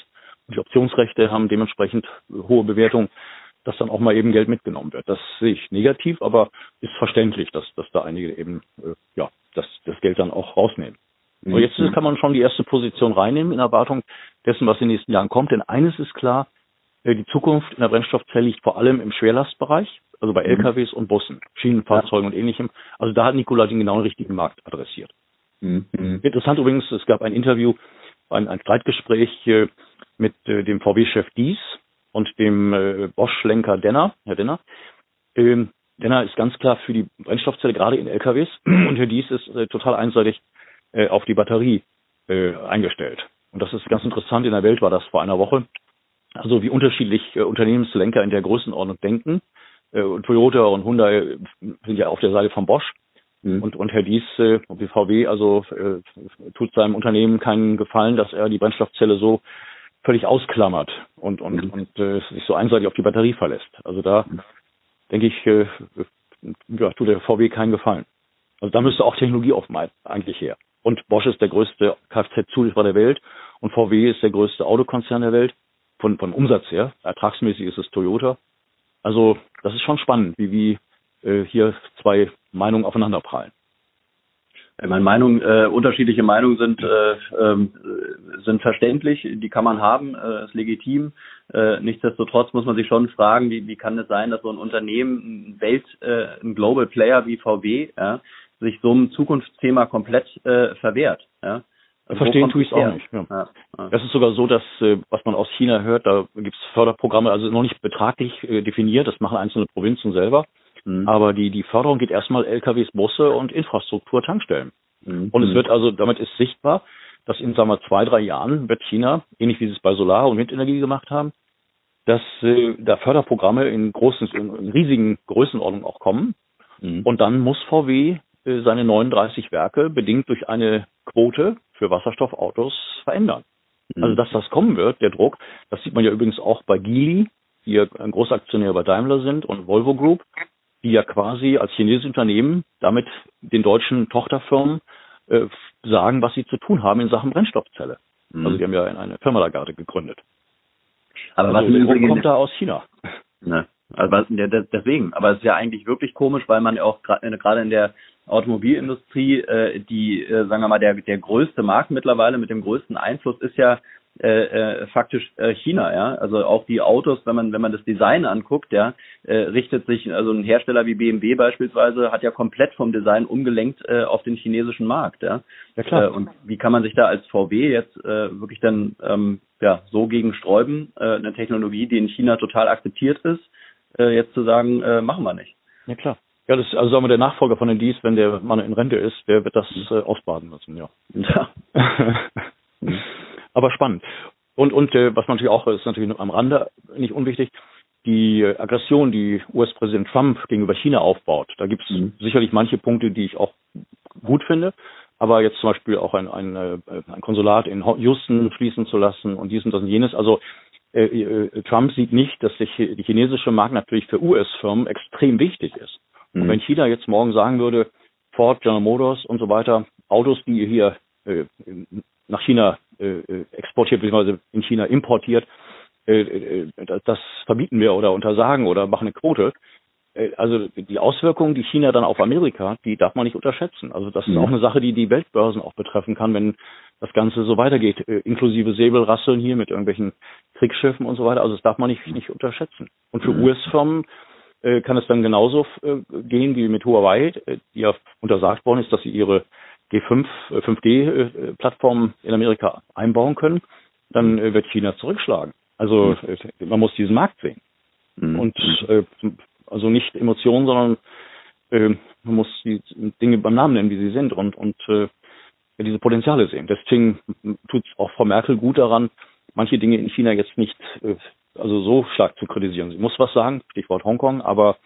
und die Optionsrechte haben dementsprechend hohe Bewertung, dass dann auch mal eben Geld mitgenommen wird. Das sehe ich negativ, aber ist verständlich, dass, dass da einige eben, äh, ja, das, das Geld dann auch rausnehmen. Mhm. Und jetzt kann man schon die erste Position reinnehmen in Erwartung dessen, was in den nächsten Jahren kommt. Denn eines ist klar, die Zukunft in der Brennstoffzelle liegt vor allem im Schwerlastbereich, also bei mhm. LKWs und Bussen, Schienenfahrzeugen ja. und ähnlichem. Also da hat Nikola den genau richtigen Markt adressiert. Mhm. Interessant übrigens, es gab ein Interview, ein, ein Streitgespräch äh, mit äh, dem VW-Chef Dies und dem Bosch-Lenker Denner, Herr Denner. Ähm, Denner ist ganz klar für die Brennstoffzelle, gerade in LKWs. Und hier dies ist äh, total einseitig äh, auf die Batterie äh, eingestellt. Und das ist ganz interessant. In der Welt war das vor einer Woche. Also wie unterschiedlich äh, Unternehmenslenker in der Größenordnung denken. Äh, Toyota und Hyundai sind ja auf der Seite von Bosch. Mhm. Und, und Herr Dies, äh, die VW, also äh, tut seinem Unternehmen keinen Gefallen, dass er die Brennstoffzelle so völlig ausklammert und, und, mhm. und äh, sich so einseitig auf die Batterie verlässt. Also da mhm. denke ich, äh, ja, tut der VW keinen Gefallen. Also da müsste auch Technologie offen eigentlich her. Und Bosch ist der größte Kfz-Zulieferer der Welt und VW ist der größte Autokonzern der Welt von, von Umsatz her. Ertragsmäßig ist es Toyota. Also das ist schon spannend, wie, wie äh, hier zwei Meinungen aufeinanderprallen. Meine, Meinung, äh, unterschiedliche Meinungen sind, äh, äh, sind verständlich, die kann man haben, äh, ist legitim. Äh, nichtsdestotrotz muss man sich schon fragen, wie, wie kann es sein, dass so ein Unternehmen, ein Welt, äh, ein Global Player wie VW, ja, sich so einem Zukunftsthema komplett äh, verwehrt. Ja? Also Verstehen tue ich es auch nicht. Ja. Ja, ja. Das ist sogar so, dass, äh, was man aus China hört, da gibt es Förderprogramme, also noch nicht betraglich äh, definiert, das machen einzelne Provinzen selber. Mhm. Aber die, die Förderung geht erstmal LKWs, Busse und Infrastruktur, Tankstellen. Mhm. Und es wird also, damit ist sichtbar, dass in, sagen wir, zwei, drei Jahren wird China, ähnlich wie sie es bei Solar- und Windenergie gemacht haben, dass äh, da Förderprogramme in großen, in riesigen Größenordnungen auch kommen. Mhm. Und dann muss VW äh, seine 39 Werke bedingt durch eine Quote für Wasserstoffautos verändern. Mhm. Also dass das kommen wird, der Druck, das sieht man ja übrigens auch bei Geely, die ja ein Großaktionär bei Daimler sind und Volvo Group, die ja quasi als chinesisches Unternehmen damit den deutschen Tochterfirmen äh, sagen, was sie zu tun haben in Sachen Brennstoffzelle. Mhm. Also die haben ja eine Firma da gerade gegründet. Aber also, was der Druck kommt da aus China. Ne. Also deswegen, aber es ist ja eigentlich wirklich komisch, weil man ja auch äh, gerade in der Automobilindustrie, äh, die, äh, sagen wir mal, der, der größte Markt mittlerweile mit dem größten Einfluss ist ja äh, äh, faktisch äh, China, ja. Also auch die Autos, wenn man wenn man das Design anguckt, ja, äh, richtet sich also ein Hersteller wie BMW beispielsweise hat ja komplett vom Design umgelenkt äh, auf den chinesischen Markt, ja. Ja klar. Äh, und wie kann man sich da als VW jetzt äh, wirklich dann ähm, ja so gegen sträuben, äh, eine Technologie, die in China total akzeptiert ist, äh, jetzt zu sagen, äh, machen wir nicht. Ja klar. Ja, das also sagen wir der Nachfolger von den Dies, wenn der Mann in Rente ist, der wird das mhm. äh, ausbaden müssen, ja. Ja. Aber spannend. Und und äh, was natürlich auch ist natürlich am Rande nicht unwichtig, die Aggression, die US-Präsident Trump gegenüber China aufbaut. Da gibt es mhm. sicherlich manche Punkte, die ich auch gut finde. Aber jetzt zum Beispiel auch ein, ein, äh, ein Konsulat in Houston schließen zu lassen und dies und das und jenes. Also äh, äh, Trump sieht nicht, dass die, die chinesische Markt natürlich für US-Firmen extrem wichtig ist. Mhm. Und wenn China jetzt morgen sagen würde, Ford, General Motors und so weiter, Autos, die ihr hier äh, nach China äh, äh exportiert, beziehungsweise in China importiert, äh, äh, das verbieten wir oder untersagen oder machen eine Quote. Äh, also die Auswirkungen, die China dann auf Amerika, die darf man nicht unterschätzen. Also das ist auch eine Sache, die die Weltbörsen auch betreffen kann, wenn das Ganze so weitergeht, inklusive Säbelrasseln hier mit irgendwelchen Kriegsschiffen und so weiter. Also das darf man nicht, nicht unterschätzen. Und für mhm. US-Firmen äh, kann es dann genauso äh, gehen wie mit Huawei, äh, die ja untersagt worden ist, dass sie ihre G5, 5G-Plattformen in Amerika einbauen können. Dann wird China zurückschlagen. Also mhm. man muss diesen Markt sehen. Mhm. Und also nicht Emotionen, sondern man muss die Dinge beim Namen nennen, wie sie sind und, und diese Potenziale sehen. Deswegen tut es auch Frau Merkel gut daran, manche Dinge in China jetzt nicht also so stark zu kritisieren. Sie muss was sagen, Stichwort Hongkong, aber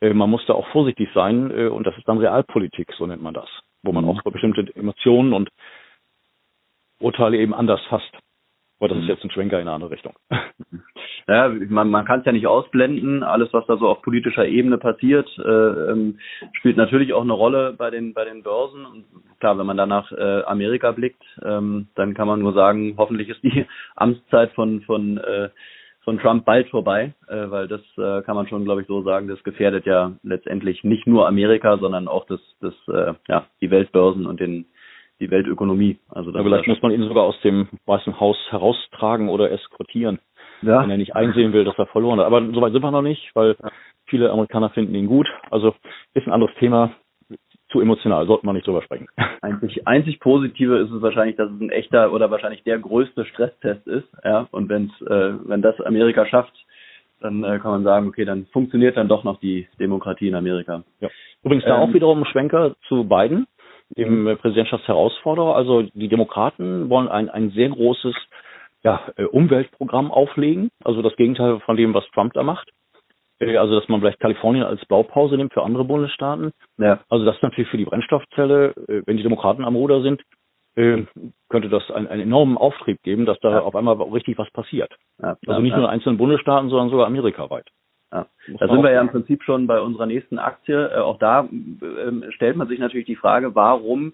äh, man muss da auch vorsichtig sein äh, und das ist dann Realpolitik, so nennt man das, wo man mhm. auch bestimmte Emotionen und Urteile eben anders fasst. Aber das ist mhm. jetzt ein Schwenker in eine andere Richtung. Ja, man, man kann es ja nicht ausblenden. Alles, was da so auf politischer Ebene passiert, äh, ähm, spielt natürlich auch eine Rolle bei den bei den Börsen. Und klar, wenn man dann nach äh, Amerika blickt, ähm, dann kann man nur sagen, hoffentlich ist die Amtszeit von von äh, von Trump bald vorbei, äh, weil das äh, kann man schon, glaube ich, so sagen, das gefährdet ja letztendlich nicht nur Amerika, sondern auch das, das äh, ja, die Weltbörsen und den die Weltökonomie. Also ja, vielleicht muss man ihn sogar aus dem Weißen Haus heraustragen oder eskortieren, ja. wenn er nicht einsehen will, dass er verloren hat. Aber soweit sind wir noch nicht, weil viele Amerikaner finden ihn gut. Also ist ein anderes Thema zu emotional, sollte man nicht drüber sprechen. Einzig, einzig positive ist es wahrscheinlich, dass es ein echter oder wahrscheinlich der größte Stresstest ist, ja. Und wenn's, äh, wenn das Amerika schafft, dann äh, kann man sagen, okay, dann funktioniert dann doch noch die Demokratie in Amerika. Ja. Übrigens da ähm, auch wiederum ein Schwenker zu Biden, dem mhm. Präsidentschaftsherausforderer. Also die Demokraten wollen ein, ein sehr großes ja, äh, Umweltprogramm auflegen, also das Gegenteil von dem, was Trump da macht. Äh, also dass man vielleicht Kalifornien als Blaupause nimmt für andere Bundesstaaten. Ja. Also das ist natürlich für die Brennstoffzelle, äh, wenn die Demokraten am Ruder sind, könnte das einen, einen enormen Auftrieb geben, dass da ja. auf einmal richtig was passiert. Ja, also nicht nur in einzelnen Bundesstaaten, sondern sogar amerikaweit. Ja. Da sind wir ja im Prinzip schon bei unserer nächsten Aktie. Äh, auch da ähm, stellt man sich natürlich die Frage, warum,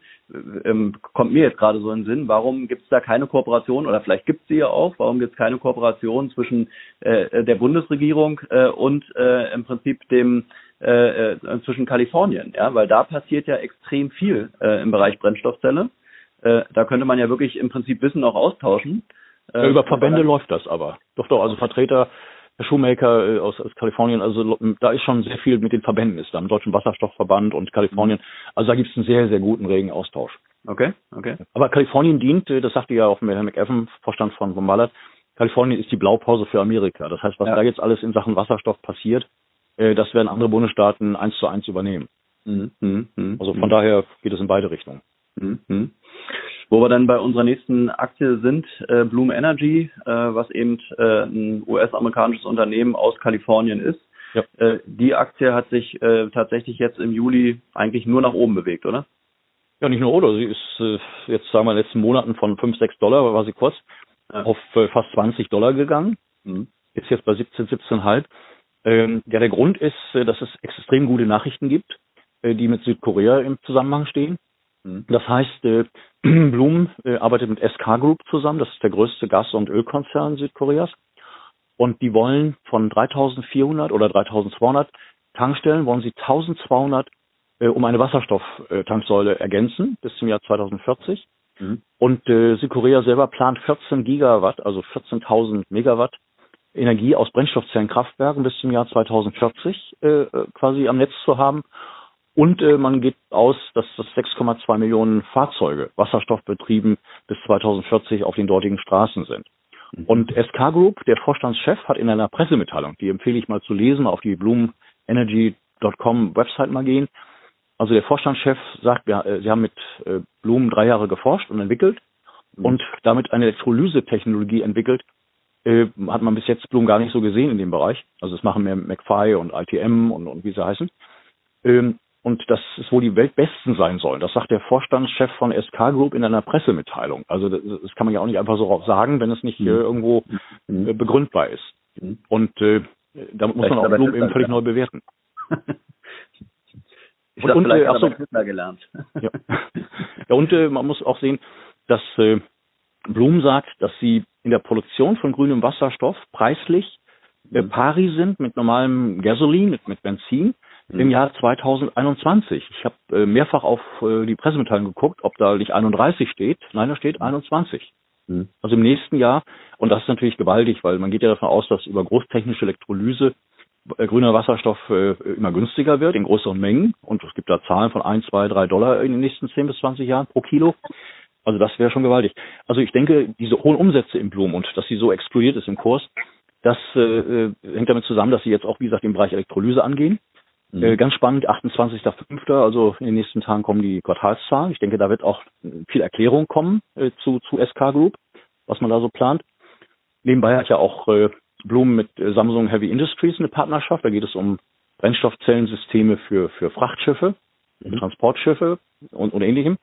ähm, kommt mir jetzt gerade so in den Sinn, warum gibt es da keine Kooperation oder vielleicht gibt es sie ja auch, warum gibt es keine Kooperation zwischen äh, der Bundesregierung äh, und äh, im Prinzip dem äh, äh, zwischen Kalifornien, ja, weil da passiert ja extrem viel im Bereich Brennstoffzelle. Da könnte man ja wirklich im Prinzip Wissen auch austauschen. Ja, über Verbände läuft das aber. Doch, doch, also Vertreter der Shoemaker äh, aus, aus Kalifornien, also da ist schon sehr viel mit den Verbänden ist da, im Deutschen Wasserstoffverband und Kalifornien. Also da gibt es einen sehr, sehr guten, regen Austausch. Okay, okay. Aber Kalifornien dient, äh, das sagte ja auch Herr McEvan, Vorstand von, von Ballard, Kalifornien ist die Blaupause für Amerika. Das heißt, was ja. da jetzt alles in Sachen Wasserstoff passiert, äh, das werden andere Bundesstaaten eins zu eins übernehmen. Mhm. Mhm. mhm also von mhm. daher geht es in beide Richtungen. Mhm. Wo wir dann bei unserer nächsten Aktie sind, äh, Bloom Energy, äh, was eben äh, ein US-amerikanisches Unternehmen aus Kalifornien ist. Ja. Äh, die Aktie hat sich äh, tatsächlich jetzt im Juli eigentlich nur nach oben bewegt, oder? Ja, nicht nur oder. Sie ist äh, jetzt, sagen wir, in den letzten Monaten von 5, 6 Dollar, war sie kurz, ja. auf äh, fast 20 Dollar gegangen. Mhm. Ist jetzt bei 17, 17,5. Ähm, ja, der Grund ist, äh, dass es extrem gute Nachrichten gibt, äh, die mit Südkorea im Zusammenhang stehen. Mhm. Das heißt, äh, Blum äh, arbeitet mit SK Group zusammen, das ist der größte Gas- und Ölkonzern Südkoreas. Und die wollen von 3400 oder 3200 Tankstellen, wollen sie 1200 äh, um eine Wasserstofftanksäule ergänzen bis zum Jahr 2040. Mhm. Und äh, Südkorea selber plant 14 Gigawatt, also 14.000 Megawatt Energie aus Brennstoffzellenkraftwerken bis zum Jahr 2040 äh, äh, quasi am Netz zu haben. Und äh, man geht aus, dass das 6,2 Millionen Fahrzeuge wasserstoffbetrieben bis 2040 auf den dortigen Straßen sind. Mhm. Und SK Group, der Vorstandschef, hat in einer Pressemitteilung, die empfehle ich mal zu lesen, auf die bloomenergy.com Website mal gehen. Also der Vorstandschef sagt, ja, äh, sie haben mit äh, Blumen drei Jahre geforscht und entwickelt mhm. und damit eine Elektrolyse-Technologie entwickelt, äh, hat man bis jetzt Blumen gar nicht so gesehen in dem Bereich. Also es machen mehr McFly und ITM und, und wie sie heißen. Ähm, und dass es wohl die Weltbesten sein sollen. Das sagt der Vorstandschef von SK Group in einer Pressemitteilung. Also das, das kann man ja auch nicht einfach so sagen, wenn es nicht mhm. äh, irgendwo mhm. äh, begründbar ist. Mhm. Und äh, damit muss man auch Blum eben völlig neu bewerten. ich und, und, äh, ach so, gelernt. ja. ja, und äh, man muss auch sehen, dass äh, Blum sagt, dass sie in der Produktion von grünem Wasserstoff preislich äh, pari sind mit normalem Gasolin, mit, mit Benzin im mhm. Jahr 2021. Ich habe äh, mehrfach auf äh, die Pressemitteilung geguckt, ob da nicht 31 steht. Nein, da steht 21. Mhm. Also im nächsten Jahr. Und das ist natürlich gewaltig, weil man geht ja davon aus, dass über großtechnische Elektrolyse äh, grüner Wasserstoff äh, immer günstiger wird in größeren Mengen. Und es gibt da Zahlen von 1, 2, 3 Dollar in den nächsten 10 bis 20 Jahren pro Kilo. Also das wäre schon gewaltig. Also ich denke, diese hohen Umsätze im Blumen und dass sie so explodiert ist im Kurs, das äh, äh, hängt damit zusammen, dass sie jetzt auch, wie gesagt, im Bereich Elektrolyse angehen. Mhm. Äh, ganz spannend, 28.05., also in den nächsten Tagen kommen die Quartalszahlen. Ich denke, da wird auch viel Erklärung kommen äh, zu, zu SK Group, was man da so plant. Nebenbei hat ja auch äh, Blumen mit äh, Samsung Heavy Industries eine Partnerschaft. Da geht es um Brennstoffzellensysteme für, für Frachtschiffe, mhm. Transportschiffe und, und ähnlichem.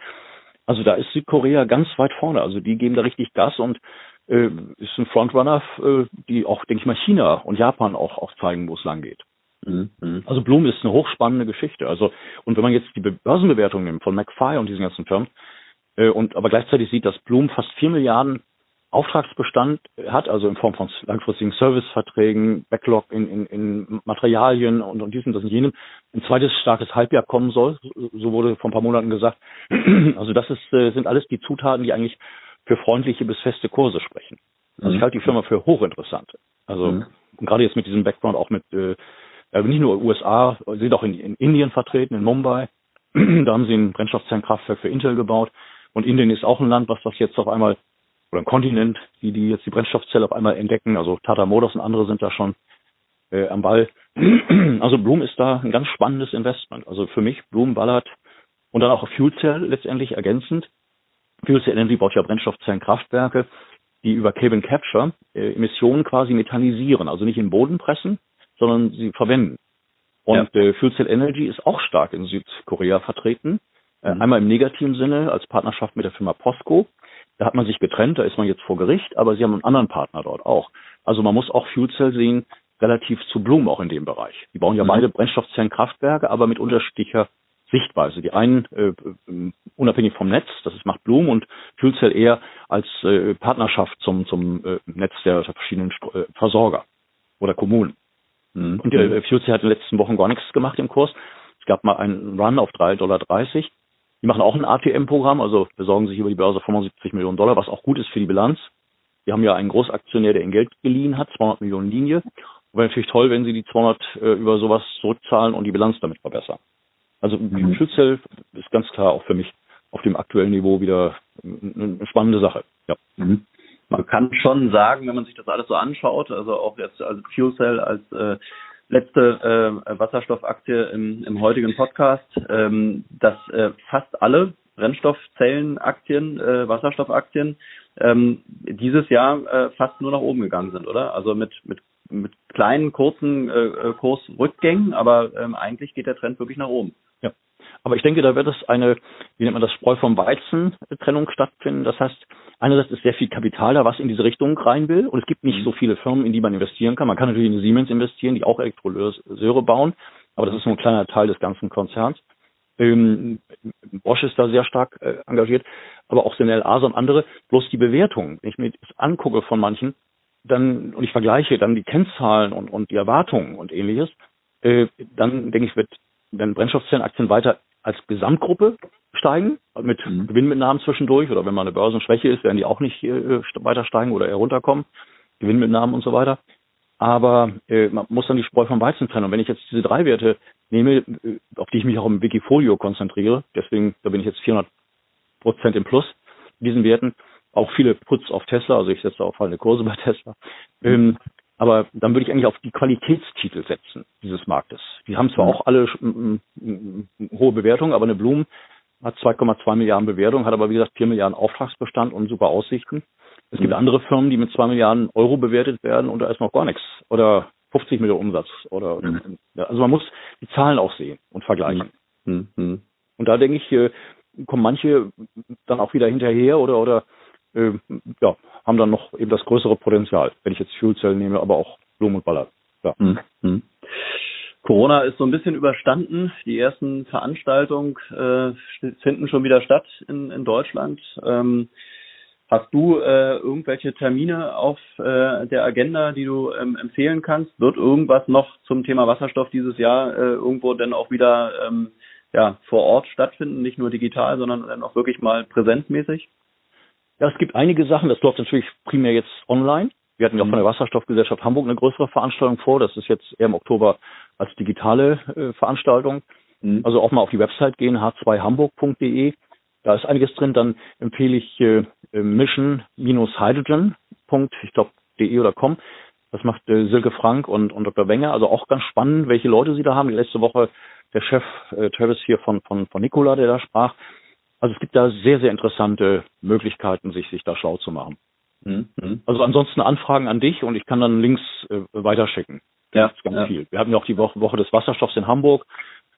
Also da ist Südkorea ganz weit vorne. Also die geben da richtig Gas und äh, ist ein Frontrunner, äh, die auch, denke ich mal, China und Japan auch, auch zeigen, wo es lang geht. Mhm, mhm. Also Bloom ist eine hochspannende Geschichte. Also und wenn man jetzt die Börsenbewertung nimmt von McFly und diesen ganzen Firmen äh, und aber gleichzeitig sieht, dass Bloom fast vier Milliarden Auftragsbestand hat, also in Form von langfristigen Serviceverträgen, Backlog in, in, in Materialien und, und diesem, das und jenem, ein zweites starkes Halbjahr kommen soll, so wurde vor ein paar Monaten gesagt. Also das ist, äh, sind alles die Zutaten, die eigentlich für freundliche bis feste Kurse sprechen. Also ich mhm. halte die Firma für hochinteressant. Also mhm. gerade jetzt mit diesem Background auch mit äh, äh, nicht nur USA, sind auch in, in Indien vertreten, in Mumbai. da haben sie ein Brennstoffzellenkraftwerk für Intel gebaut. Und Indien ist auch ein Land, was das jetzt auf einmal, oder ein Kontinent, die, die jetzt die Brennstoffzelle auf einmal entdecken. Also Tata Motors und andere sind da schon äh, am Ball. Also Bloom ist da ein ganz spannendes Investment. Also für mich Bloom ballert und dann auch Fuel Cell letztendlich ergänzend. Fuel Cell Energy baut ja Brennstoffzellenkraftwerke, die über Carbon Capture äh, Emissionen quasi metallisieren, also nicht in den Boden pressen, sondern sie verwenden. Und ja. äh, Fuel Cell Energy ist auch stark in Südkorea vertreten. Äh, mhm. Einmal im negativen Sinne als Partnerschaft mit der Firma POSCO. Da hat man sich getrennt, da ist man jetzt vor Gericht, aber sie haben einen anderen Partner dort auch. Also man muss auch Fuel Cell sehen, relativ zu Bloom auch in dem Bereich. Die bauen ja mhm. beide Brennstoffzellenkraftwerke, aber mit unterschiedlicher Sichtweise. Die einen äh, äh, unabhängig vom Netz, das ist macht Bloom und Fuel Cell eher als äh, Partnerschaft zum, zum äh, Netz der verschiedenen St äh, Versorger oder Kommunen. Mhm. Und äh, Fuel Cell hat in den letzten Wochen gar nichts gemacht im Kurs. Es gab mal einen Run auf 3,30 Dollar. Die machen auch ein ATM-Programm, also besorgen sich über die Börse 75 Millionen Dollar, was auch gut ist für die Bilanz. Wir haben ja einen Großaktionär, der in Geld geliehen hat, 200 Millionen Linie. Wäre natürlich toll, wenn sie die 200 äh, über sowas zurückzahlen und die Bilanz damit verbessern. Also mhm. Schützel ist ganz klar auch für mich auf dem aktuellen Niveau wieder eine spannende Sache. Ja. Mhm. Man kann schon sagen, wenn man sich das alles so anschaut, also auch jetzt also Fuel Cell als äh, letzte äh, Wasserstoffaktie im, im heutigen Podcast, ähm, dass äh, fast alle Brennstoffzellenaktien, äh, Wasserstoffaktien ähm, dieses Jahr äh, fast nur nach oben gegangen sind, oder? Also mit mit mit kleinen kurzen äh, äh Kursrückgängen, aber ähm, eigentlich geht der Trend wirklich nach oben. Ja. Aber ich denke, da wird es eine, wie nennt man das, Spreu vom Weizen Trennung stattfinden. Das heißt, einerseits ist sehr viel Kapital da, was in diese Richtung rein will. Und es gibt nicht mhm. so viele Firmen, in die man investieren kann. Man kann natürlich in Siemens investieren, die auch Elektrolyseure bauen. Aber das ist nur ein kleiner Teil des ganzen Konzerns. Ähm, Bosch ist da sehr stark äh, engagiert, aber auch Senel Asa und andere. Bloß die Bewertung, wenn ich mir das angucke von manchen, dann, und ich vergleiche dann die Kennzahlen und, und die Erwartungen und ähnliches, äh, dann denke ich, wird, werden Brennstoffzellenaktien weiter als Gesamtgruppe steigen, mit mhm. Gewinnmitnahmen zwischendurch, oder wenn mal eine Börsenschwäche ist, werden die auch nicht äh, weiter steigen oder eher runterkommen, Gewinnmitnahmen und so weiter. Aber äh, man muss dann die Spreu vom Weizen trennen. Und wenn ich jetzt diese drei Werte nehme, äh, auf die ich mich auch im Wikifolio konzentriere, deswegen, da bin ich jetzt 400 Prozent im Plus, diesen Werten, auch viele Puts auf Tesla, also ich setze auch fallende Kurse bei Tesla. Ähm, aber dann würde ich eigentlich auf die Qualitätstitel setzen dieses Marktes. Die haben zwar mhm. auch alle hohe Bewertungen, aber eine Bloom hat 2,2 Milliarden Bewertung, hat aber wie gesagt 4 Milliarden Auftragsbestand und super Aussichten. Es gibt mhm. andere Firmen, die mit 2 Milliarden Euro bewertet werden und da ist noch gar nichts. Oder 50 Millionen Umsatz. Oder, mhm. also man muss die Zahlen auch sehen und vergleichen. Und da denke ich, kommen manche dann auch wieder hinterher oder, oder äh, ja, haben dann noch eben das größere Potenzial, wenn ich jetzt Fuel Cell nehme, aber auch Blumen und Ballard. Ja. Mhm. Corona ist so ein bisschen überstanden. Die ersten Veranstaltungen äh, finden schon wieder statt in, in Deutschland. Ähm, hast du äh, irgendwelche Termine auf äh, der Agenda, die du ähm, empfehlen kannst? Wird irgendwas noch zum Thema Wasserstoff dieses Jahr äh, irgendwo denn auch wieder ähm, ja, vor Ort stattfinden? Nicht nur digital, sondern dann auch wirklich mal präsenzmäßig? Ja, es gibt einige Sachen. Das läuft natürlich primär jetzt online. Wir hatten ja auch von der mhm. Wasserstoffgesellschaft Hamburg eine größere Veranstaltung vor. Das ist jetzt eher im Oktober als digitale äh, Veranstaltung. Mhm. Also auch mal auf die Website gehen, h2hamburg.de. Da ist einiges drin. Dann empfehle ich äh, mission-hydrogen. Ich glaube, de oder com. Das macht äh, Silke Frank und, und Dr. Wenger. Also auch ganz spannend, welche Leute sie da haben. Die letzte Woche der Chef äh, Travis hier von, von, von Nicola, der da sprach. Also es gibt da sehr, sehr interessante Möglichkeiten, sich, sich da schlau zu machen. Mhm. mhm. Also ansonsten Anfragen an dich und ich kann dann Links äh, weiterschicken. Ja, ganz ja. viel. Wir hatten ja auch die Woche, Woche des Wasserstoffs in Hamburg,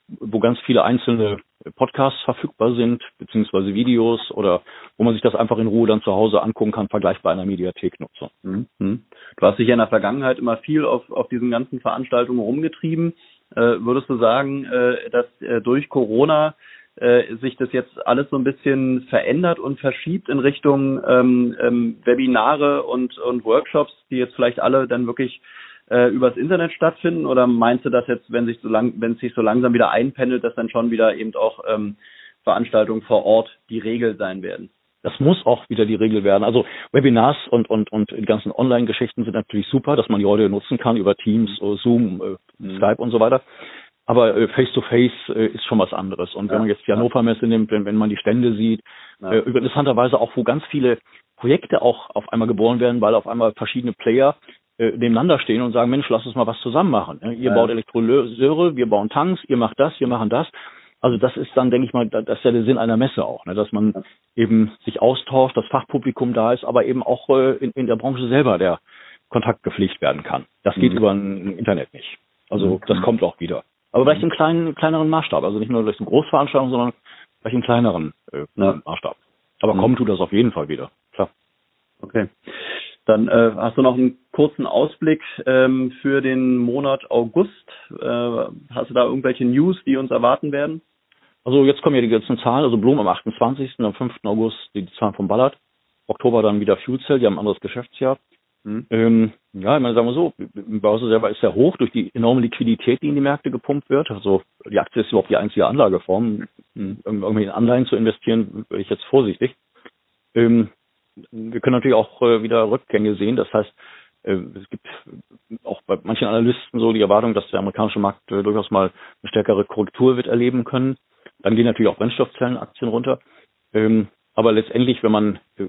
wo ganz viele einzelne Podcasts verfügbar sind, beziehungsweise Videos oder wo man sich das einfach in Ruhe dann zu Hause angucken kann, vergleichbar einer Mediathek-Nutzung. Mhm. mhm. Du hast dich ja in der Vergangenheit immer viel auf, auf diesen ganzen Veranstaltungen rumgetrieben. Äh, würdest du sagen, äh, dass äh, durch Corona äh, sich das jetzt alles so ein bisschen verändert und verschiebt in Richtung ähm, ähm, Webinare und, und Workshops, die jetzt vielleicht alle dann wirklich äh, übers Internet stattfinden? Oder meinst du, dass jetzt, wenn sich so lang, wenn es sich so langsam wieder einpendelt, dass dann schon wieder eben auch ähm, Veranstaltungen vor Ort die Regel sein werden? Das muss auch wieder die Regel werden. Also Webinars und, und, und die ganzen Online-Geschichten sind natürlich super, dass man die heute nutzen kann über Teams, Zoom, äh, mhm. Skype und so weiter. Aber äh, Face-to-Face äh, ist schon was anderes. Und ja, wenn man jetzt die Hannover Messe nimmt, wenn, wenn man die Stände sieht, ja. äh, interessanterweise auch, wo ganz viele Projekte auch auf einmal geboren werden, weil auf einmal verschiedene Player äh, nebeneinander stehen und sagen, Mensch, lass uns mal was zusammen machen. Ne? Ihr ja. baut Elektrolyseure, wir bauen Tanks, ihr macht das, wir machen das. Also das ist dann, denke ich mal, das ist ja der Sinn einer Messe auch, ne? dass man eben sich austauscht, das Fachpublikum da ist, aber eben auch äh, in, in der Branche selber der Kontakt gepflegt werden kann. Das geht mhm. über ein Internet nicht. Also mhm. das kommt auch wieder. Aber vielleicht im kleinen, kleineren Maßstab. Also nicht nur durch eine Großveranstaltung, sondern vielleicht im kleineren äh, ja. Maßstab. Aber mhm. kommen tut das auf jeden Fall wieder. Klar. Okay. Dann äh, hast du noch einen kurzen Ausblick ähm, für den Monat August. Äh, hast du da irgendwelche News, die uns erwarten werden? Also jetzt kommen ja die ganzen Zahlen. Also Blum am 28., am 5. August die Zahlen vom Ballard. Oktober dann wieder Fuel Cell, die haben ein anderes Geschäftsjahr. Mhm. Ähm, ja, ich meine, sagen wir so, Börse selber ist sehr hoch durch die enorme Liquidität, die in die Märkte gepumpt wird. Also die Aktie ist überhaupt die einzige Anlageform. Irgendwie in Anleihen zu investieren, bin ich jetzt vorsichtig. Ähm, wir können natürlich auch äh, wieder Rückgänge sehen. Das heißt, äh, es gibt auch bei manchen Analysten so die Erwartung, dass der amerikanische Markt äh, durchaus mal eine stärkere Korrektur wird erleben können. Dann gehen natürlich auch Brennstoffzellenaktien runter. Ähm, aber letztendlich, wenn man äh,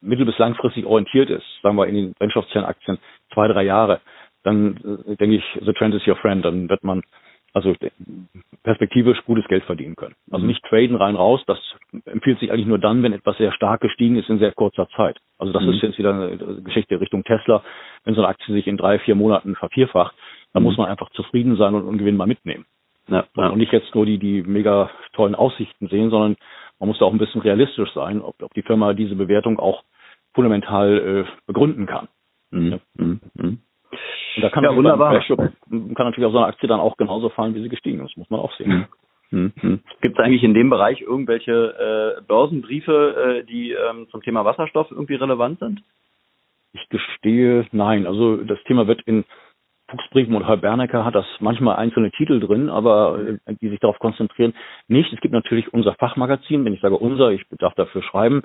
mittel- bis langfristig orientiert ist, sagen wir in den Brennstoffzellenaktien zwei, drei Jahre, dann äh, denke ich, the trend is your friend, dann wird man also perspektivisch gutes Geld verdienen können. Also nicht traden rein raus, das empfiehlt sich eigentlich nur dann, wenn etwas sehr stark gestiegen ist in sehr kurzer Zeit. Also das mhm. ist jetzt wieder eine Geschichte Richtung Tesla. Wenn so eine Aktie sich in drei, vier Monaten vervierfacht, dann mhm. muss man einfach zufrieden sein und einen Gewinn mal mitnehmen. Ja, ja. Und nicht jetzt nur die, die mega tollen Aussichten sehen, sondern man muss da auch ein bisschen realistisch sein, ob, ob die Firma diese Bewertung auch fundamental äh, begründen kann. Mhm. Mhm. mhm. Und da kann, ja, wunderbar. kann natürlich auch so eine Aktie dann auch genauso fallen, wie sie gestiegen ist. Muss man auch sehen. Mhm. Mhm. Gibt es eigentlich in dem Bereich irgendwelche äh, Börsenbriefe, äh, die ähm, zum Thema Wasserstoff irgendwie relevant sind? Ich gestehe, nein. Also das Thema wird in Fuchsbriefen und Herr Bernecker hat das manchmal einzelne Titel drin, aber äh, die sich darauf konzentrieren, nicht. Es gibt natürlich unser Fachmagazin, wenn ich sage unser, ich darf dafür schreiben,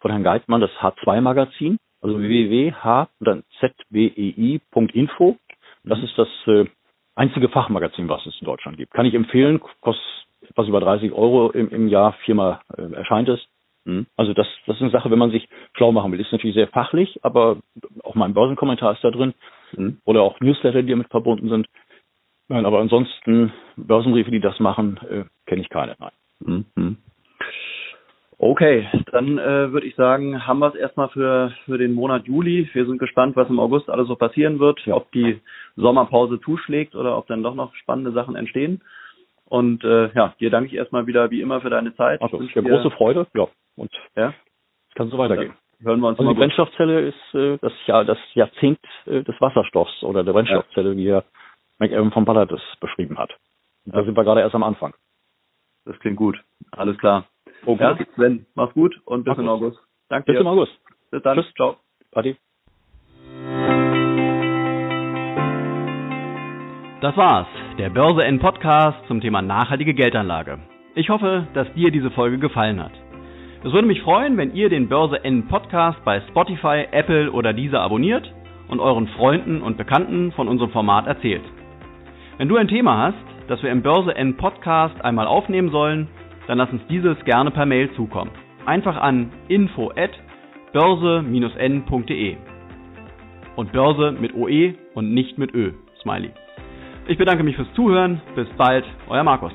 von Herrn Geitmann, das H2-Magazin also www.h dann zwei.info. Das ist das äh, einzige Fachmagazin, was es in Deutschland gibt. Kann ich empfehlen, kostet etwas über 30 Euro im, im Jahr, viermal äh, erscheint es. Mhm. Also das, das ist eine Sache, wenn man sich schlau machen will. Ist natürlich sehr fachlich, aber auch mein Börsenkommentar ist da drin. Mhm. Oder auch Newsletter, die damit verbunden sind. Nein, aber ansonsten Börsenbriefe, die das machen, äh, kenne ich keine. Nein. Mhm. Okay, dann äh, würde ich sagen, haben wir es erstmal für, für den Monat Juli. Wir sind gespannt, was im August alles so passieren wird, ja. ob die Sommerpause zuschlägt oder ob dann doch noch spannende Sachen entstehen. Und äh, ja, dir danke ich erstmal wieder wie immer für deine Zeit. Also, ja, große Freude, ja. Und ja, es kann so weitergehen. Hören wir uns also die Brennstoffzelle ist äh, das, ja, das Jahrzehnt äh, des Wasserstoffs oder der Brennstoffzelle, ja. wie Herr McEwan von Ballard es beschrieben hat. Da sind wir gerade erst am Anfang. Das klingt gut. Alles klar. Okay. Ja, Sven, mach's gut und bis Mach in August. Danke bis dir. Im August. Bis dann. Tschüss. Ciao. Adi. Das war's, der Börse N Podcast zum Thema nachhaltige Geldanlage. Ich hoffe, dass dir diese Folge gefallen hat. Es würde mich freuen, wenn ihr den Börse N Podcast bei Spotify, Apple oder dieser abonniert und euren Freunden und Bekannten von unserem Format erzählt. Wenn du ein Thema hast, das wir im Börse N Podcast einmal aufnehmen sollen, dann lass uns dieses gerne per Mail zukommen. Einfach an info at börse-n.de und Börse mit OE und nicht mit Ö. Smiley. Ich bedanke mich fürs Zuhören. Bis bald, euer Markus.